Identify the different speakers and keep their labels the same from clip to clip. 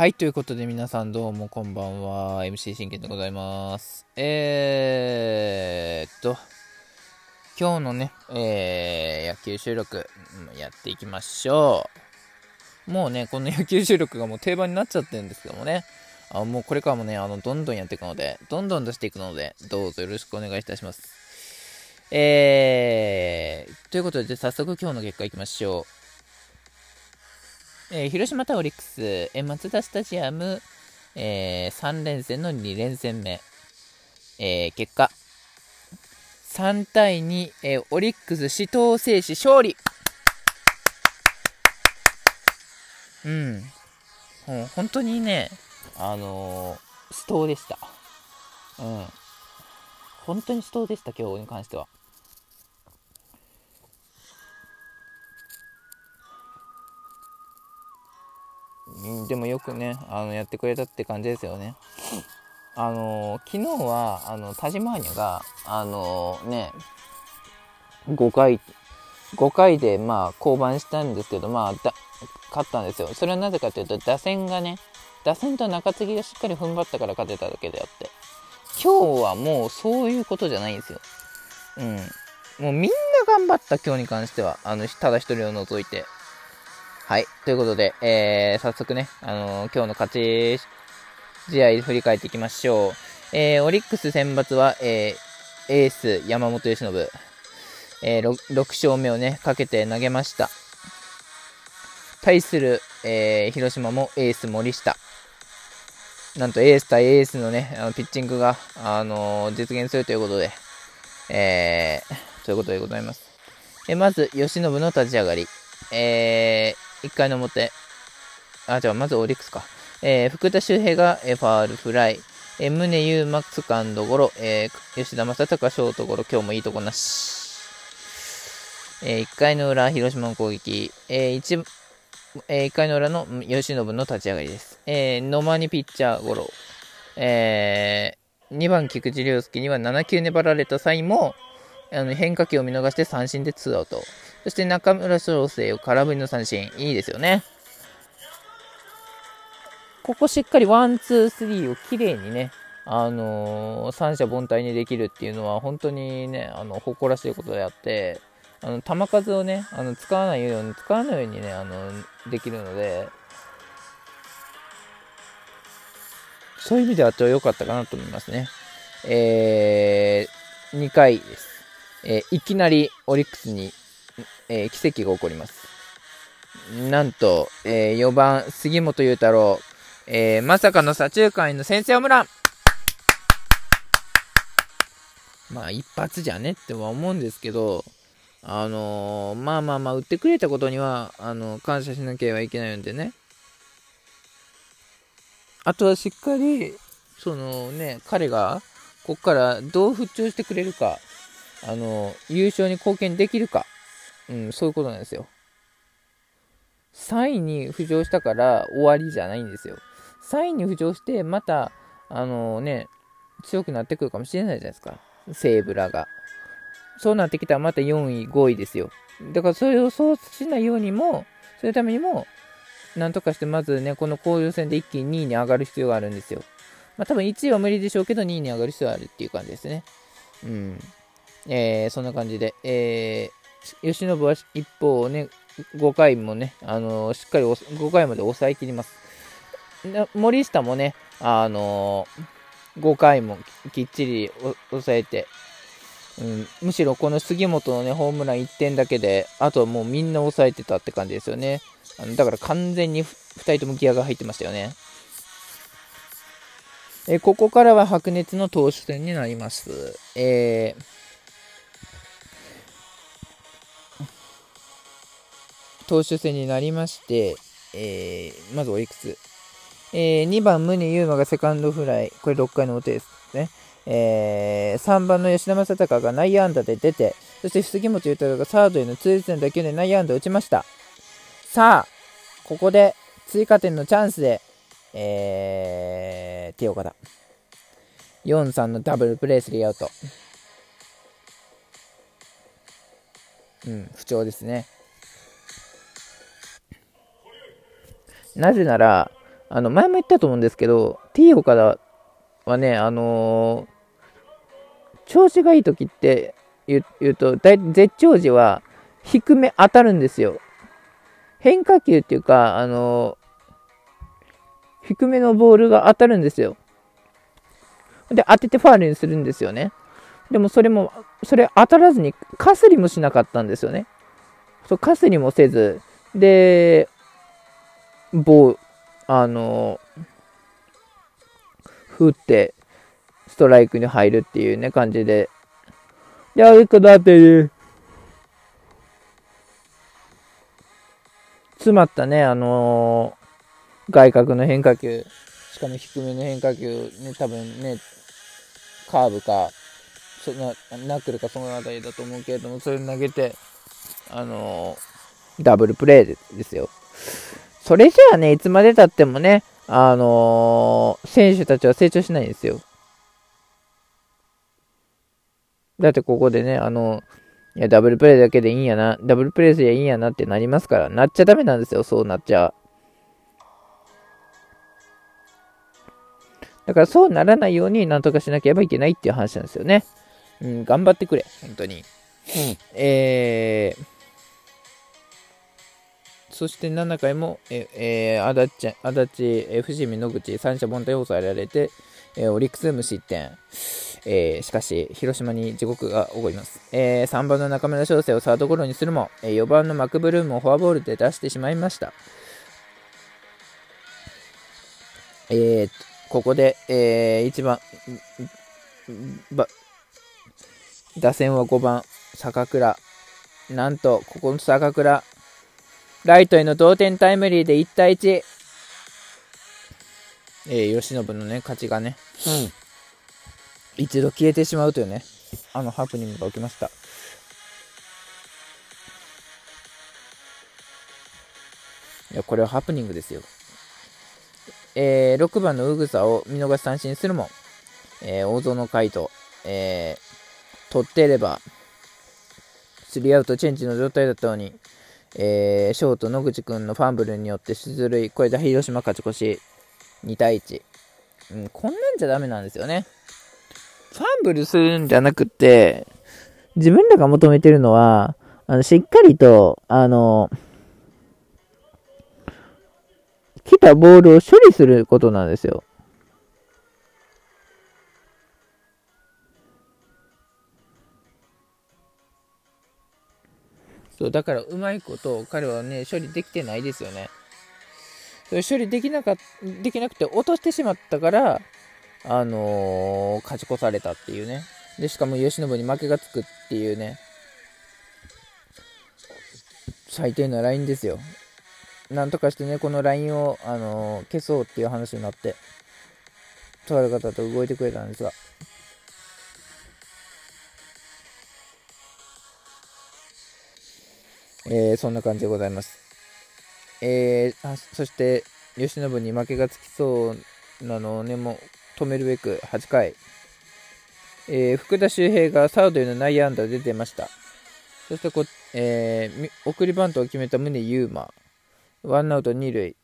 Speaker 1: はい、ということで皆さんどうもこんばんは。MC 信玄でございます。えーっと、今日のね、えー、野球収録やっていきましょう。もうね、この野球収録がもう定番になっちゃってるんですけどもね、あもうこれからもね、あの、どんどんやっていくので、どんどん出していくので、どうぞよろしくお願いいたします。えー、ということで、早速今日の結果いきましょう。えー、広島対オリックス、えー、松田スタジアム、えー、3連戦の2連戦目、えー、結果、3対2、えー、オリックス死闘制止勝利うん。もう本当にね、あのー、死闘でした。うん。本当に死闘でした、今日に関しては。でもよくねあのやってくれたって感じですよね。あの昨日はあの田島アニャがあのね5回5回でまあ降板したんですけどまあだ勝ったんですよ。それはなぜかというと打線がね打線と中継ぎがしっかり踏ん張ったから勝てただけであって今日はもうそういうことじゃないんですよ。うん。もうみんな頑張った今日に関してはあのただ一人を除いてはい。ということで、えー、早速ね、あのー、今日の勝ち試合振り返っていきましょう。えー、オリックス選抜は、えー、エース山本由伸、えー6、6勝目をね、かけて投げました。対する、えー、広島もエース森下。なんとエース対エースのね、あのピッチングが、あのー、実現するということで、えー、ということでございます。えまず、由伸の立ち上がり。え、1回の表、あ、じゃあまずオリックスか。えー、福田周平が、えー、ファールフライ、えー、宗優馬セカンドゴロ、えー、吉田正尚ショートゴロ、今日もいいとこなし。えー、1回の裏、広島の攻撃、えー 1, えー、1回の裏の吉信の立ち上がりです。えー、野間にピッチャーゴロ、えー、2番菊池涼介には7球粘られた際も、あの変化球を見逃して三振で2アウト。そして中村翔成を空振りの三振。いいですよね。ここしっかりワン、ツー、スリーをきれいにね、あのー、三者凡退にできるっていうのは本当にね、あの、誇らしいことであって、あの、球数をね、あの、使わないように、使わないようにね、あの、できるので、そういう意味では良かったかなと思いますね。えー、2回です。えー、いきなりオリックスにえー、奇跡が起こります。なんと、えー、4番、杉本裕太郎、えー、まさかの左中間への先制ホームランまあ、一発じゃねっては思うんですけど、あのー、まあまあまあ、打ってくれたことには、あのー、感謝しなければいけないんでね。あとはしっかり、そのね、彼が、ここからどう復調してくれるか、あのー、優勝に貢献できるか、うん、そういうことなんですよ。3位に浮上したから終わりじゃないんですよ。3位に浮上して、また、あのー、ね、強くなってくるかもしれないじゃないですか。西武らが。そうなってきたらまた4位、5位ですよ。だからそれをそうしないようにも、そういうためにも、なんとかしてまずね、この交流戦で一気に2位に上がる必要があるんですよ。まあ多分1位は無理でしょうけど、2位に上がる必要があるっていう感じですね。うん。えー、そんな感じで、えー、吉信は一方をね、5回もね、あのー、しっかり5回まで抑えきります。森下もね、あのー、5回もきっちり抑えて、うん、むしろこの杉本のね、ホームラン1点だけで、あとはもうみんな抑えてたって感じですよね。あのだから完全に2人ともギアが入ってましたよね。えここからは白熱の投手戦になります。えー投手戦になりまして、えー、まずオリックス。えー、2番、宗優馬がセカンドフライ。これ6回の表ですね。えー、3番の吉田正尚が内野安打で出て、そして杉本裕太郎がサードへの痛烈な打球で内野安打を打ちました。さあ、ここで追加点のチャンスで、えー、手岡田。4-3のダブルプレースリーアウト。うん、不調ですね。なぜなら、あの、前も言ったと思うんですけど、T 岡田はね、あのー、調子がいい時って言うと、絶頂時は低め当たるんですよ。変化球っていうか、あのー、低めのボールが当たるんですよ。で、当ててファールにするんですよね。でもそれも、それ当たらずに、かすりもしなかったんですよね。そう、かすりもせず、で、棒、あの、振って、ストライクに入るっていうね、感じで。で、あれかだって、詰まったね、あのー、外角の変化球、しかも低めの変化球、ね、多分ね、カーブか、そなナックルかそのあたりだと思うけれども、それ投げて、あのー、ダブルプレーですよ。それじゃあね、いつまでたってもね、あのー、選手たちは成長しないんですよ。だってここでね、あの、いや、ダブルプレーだけでいいんやな、ダブルプレーすりゃいいんやなってなりますから、なっちゃダメなんですよ、そうなっちゃ。だからそうならないようになんとかしなければいけないっていう話なんですよね。うん、頑張ってくれ、本当に。うん、えー、そして7回も、ええー、足立、足立、え伏見、野口、三者凡退を抑えられて、えー、オリックス無失点。えー、しかし、広島に地獄が起こります。えー、3番の中村翔成をサードゴロにするも、えー、4番のマクブルームをフォアボールで出してしまいました。えー、ここで、えー、1番、ば、打線は5番、坂倉。なんと、ここの坂倉、ライトへの同点タイムリーで1対1。えー、吉信のね、勝ちがね、うん、一度消えてしまうというね、あのハプニングが起きました。いや、これはハプニングですよ。えー、6番のウグサを見逃し三振するも、えー、大園海斗、えー、取っていれば、スリーアウトチェンジの状態だったのに、えー、ショート野口君のファンブルによって出塁、これで広島勝ち越し、2対1。うん、こんなんじゃダメなんですよね。ファンブルするんじゃなくて、自分らが求めてるのは、あの、しっかりと、あの、来たボールを処理することなんですよ。そう、だからうまいこと彼はね、処理できてないですよね。それ処理できなか、できなくて落としてしまったから、あのー、勝ち越されたっていうね。で、しかも慶喜に負けがつくっていうね。最低なラインですよ。なんとかしてね、このラインを、あのー、消そうっていう話になって、とある方と動いてくれたんですが。えー、そんな感じでございます。えー、あそして、慶喜に負けがつきそうなのをね、もう止めるべく8回、えー、福田周平がサードへの内野安打で出てました。そしてこ、えー、送りバントを決めた宗優馬。ワンアウト2塁。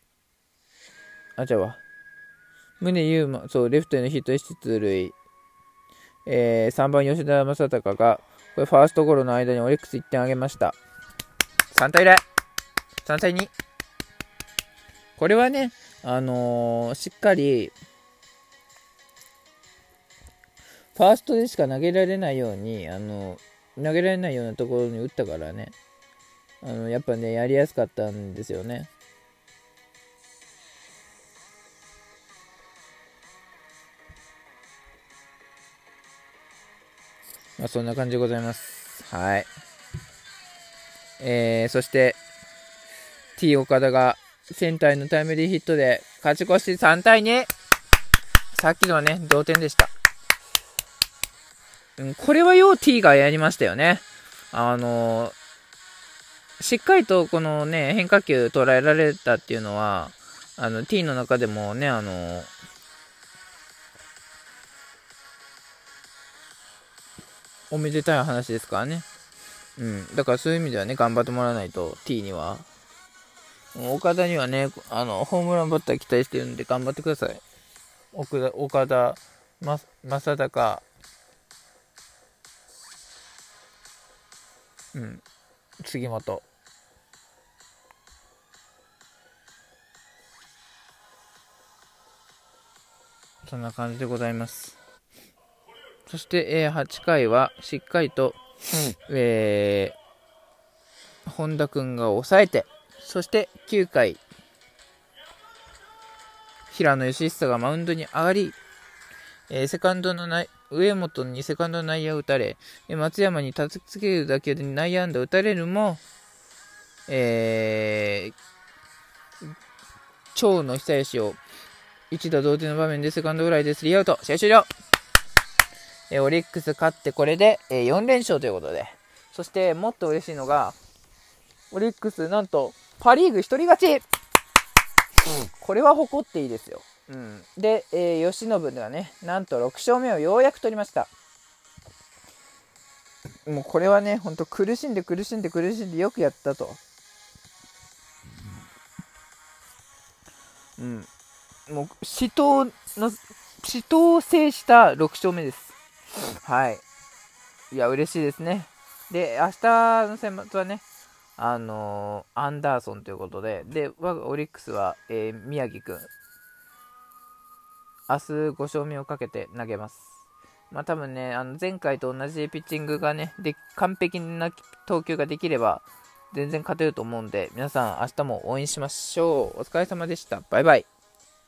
Speaker 1: あ、じゃあわ。宗優馬、そう、レフトへのヒットで出塁。えー、3番吉田正尚が、これファーストゴロの間にオリックス1点あげました。3対0。3対2。これはね、あのー、しっかり、ファーストでしか投げられないように、あのー、投げられないようなところに打ったからね、あのやっぱね、やりやすかったんですよね。まあ、そんな感じでございます。はい。えー、そして、T 岡田がセンターへのタイムリーヒットで勝ち越し3対2。さっきのはね、同点でした。うん、これはよう T がやりましたよね。あのー、しっかりとこのね、変化球捉えられたっていうのは、あの、T の中でもね、あのー、おめでたい話ですからね。うん。だからそういう意味ではね、頑張ってもらわないと T には。岡田にはね、あの、ホームランバッター期待してるんで頑張ってください。岡田、岡田、ま、正隆、うん、杉本。そんな感じでございます。そして、えー、8回はしっかりと、えー、本田君が抑えて、そして9回、平野義久がマウンドに上がり、えー、セカンドのない上本にセカンドの内野を打たれ、松山にたつきつけるだけで内野安打打たれるも、えー、長の久吉を一打同点の場面でセカンドフライでスリーアウト。試合終了。えー、オリックス勝ってこれで、えー、4連勝ということで。そしてもっと嬉しいのが、オリックスなんとパ・リーグ1人勝ち、うん、これは誇っていいですよ。うん、で、えー、慶喜がね、なんと6勝目をようやく取りました。もうこれはね、ほんと苦しんで苦しんで苦しんでよくやったと。うん。もう死闘の死闘を制した6勝目です。はい。いや、嬉しいですね。で、明日の選抜はね、あのー、アンダーソンということで、で、我がオリックスは、えー、宮城くん。明日5勝目をかけて投げます。まあ多分ね、あの前回と同じピッチングがね、で完璧な投球ができれば、全然勝てると思うんで、皆さん明日も応援しましょう。お疲れ様でした。バイバイ。